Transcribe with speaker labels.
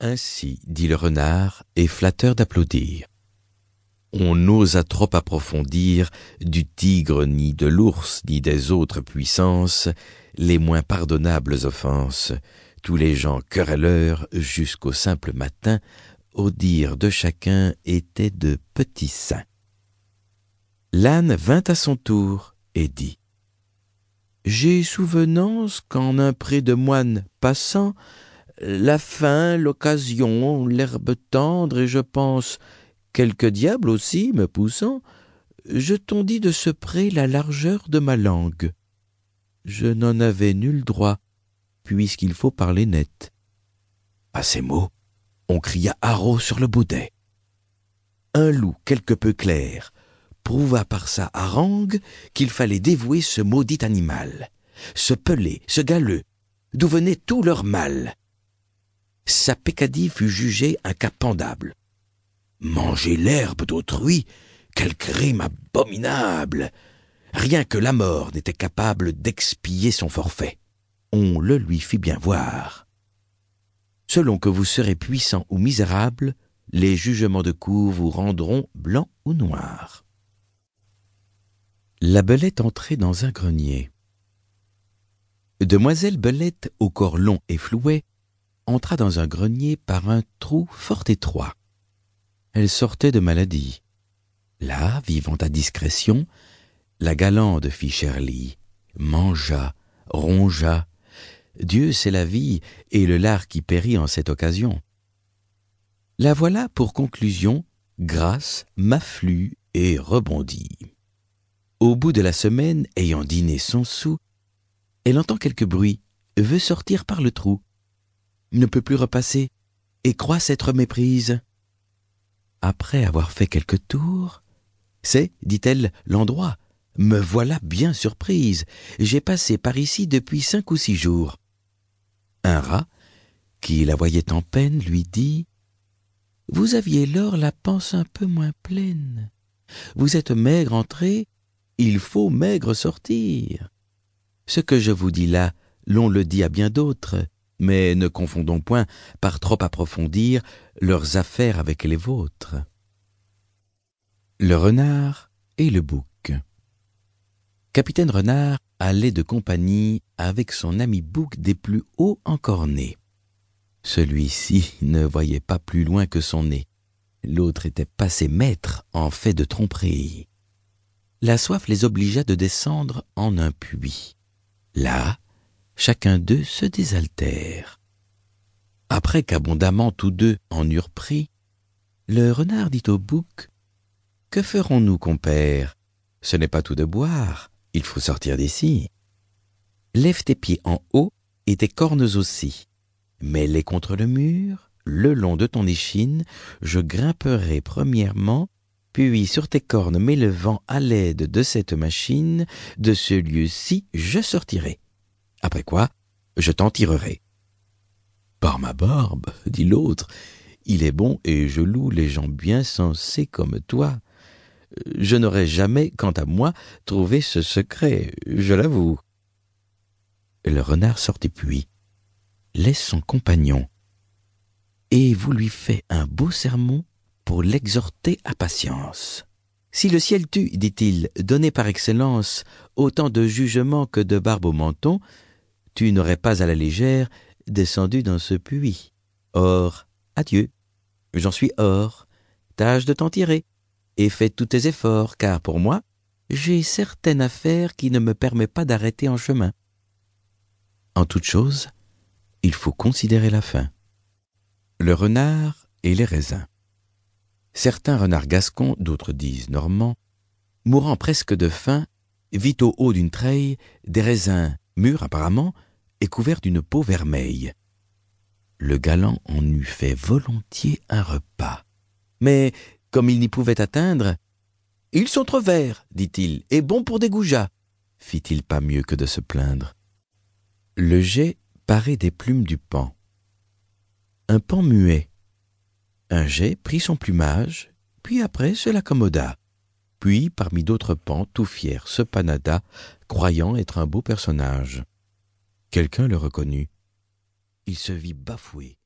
Speaker 1: Ainsi dit le renard, et flatteur d'applaudir. On n'osa trop approfondir du tigre ni de l'ours ni des autres puissances les moins pardonnables offenses. Tous les gens querelleurs jusqu'au simple matin, au dire de chacun, étaient de petits saints. L'âne vint à son tour et dit J'ai souvenance qu'en un pré de moines passant, la faim, l'occasion, l'herbe tendre, et je pense quelque diable aussi me poussant, je tondis de ce pré la largeur de ma langue. Je n'en avais nul droit, puisqu'il faut parler net. À ces mots, on cria haro sur le baudet. Un loup quelque peu clair prouva par sa harangue qu'il fallait dévouer ce maudit animal, ce pelé, ce galeux, d'où venait tout leur mal sa peccadille fut jugée incapendable. Manger l'herbe d'autrui, quel crime abominable Rien que la mort n'était capable d'expier son forfait. On le lui fit bien voir. Selon que vous serez puissant ou misérable, les jugements de cour vous rendront blanc ou noir. La belette entrait dans un grenier. Demoiselle Belette, au corps long et flouet, entra dans un grenier par un trou fort étroit. Elle sortait de maladie. Là, vivant à discrétion, la galande fit Cherly, mangea, rongea. Dieu c'est la vie et le lard qui périt en cette occasion. La voilà pour conclusion, grâce, m'afflue et rebondit. Au bout de la semaine, ayant dîné son sou, elle entend quelque bruit, veut sortir par le trou ne peut plus repasser, et croit s'être méprise. Après avoir fait quelques tours, c'est, dit-elle, l'endroit. Me voilà bien surprise. J'ai passé par ici depuis cinq ou six jours. Un rat, qui la voyait en peine, lui dit Vous aviez lors la panse un peu moins pleine. Vous êtes maigre entrée, il faut maigre sortir. Ce que je vous dis là, l'on le dit à bien d'autres. Mais ne confondons point, par trop approfondir, leurs affaires avec les vôtres. Le renard et le bouc. Capitaine Renard allait de compagnie avec son ami bouc des plus hauts encornés. Celui-ci ne voyait pas plus loin que son nez. L'autre était passé maître en fait de tromperie. La soif les obligea de descendre en un puits. Là, chacun d'eux se désaltère. Après qu'abondamment tous deux en eurent pris, le renard dit au bouc Que ferons-nous, compère? Ce n'est pas tout de boire, il faut sortir d'ici. Lève tes pieds en haut et tes cornes aussi. Mets-les contre le mur, le long de ton échine, je grimperai premièrement, puis sur tes cornes m'élevant à l'aide de cette machine, de ce lieu-ci je sortirai après quoi je t'en tirerai. Par ma barbe, dit l'autre, il est bon et je loue les gens bien sensés comme toi. Je n'aurais jamais, quant à moi, trouvé ce secret, je l'avoue. Le renard sortit puis, laisse son compagnon, et vous lui fait un beau sermon pour l'exhorter à patience. Si le ciel tue, dit-il, donné par excellence autant de jugement que de barbe au menton, tu n'aurais pas à la légère descendu dans ce puits. Or, adieu, j'en suis hors, tâche de t'en tirer, et fais tous tes efforts, car pour moi, j'ai certaine affaire qui ne me permet pas d'arrêter en chemin. En toute chose, il faut considérer la fin. Le renard et les raisins. Certains renards gascons, d'autres disent normands, mourant presque de faim, vit au haut d'une treille des raisins mûrs apparemment, et couvert d'une peau vermeille. Le galant en eût fait volontiers un repas. Mais, comme il n'y pouvait atteindre, Ils sont trop verts, dit-il, et bons pour des goujats, fit-il pas mieux que de se plaindre. Le jet parait des plumes du pan. Un pan muet. Un jet prit son plumage, puis après se l'accommoda. Puis, parmi d'autres pans, tout fier, se panada, croyant être un beau personnage. Quelqu'un le reconnut. Il se vit bafoué.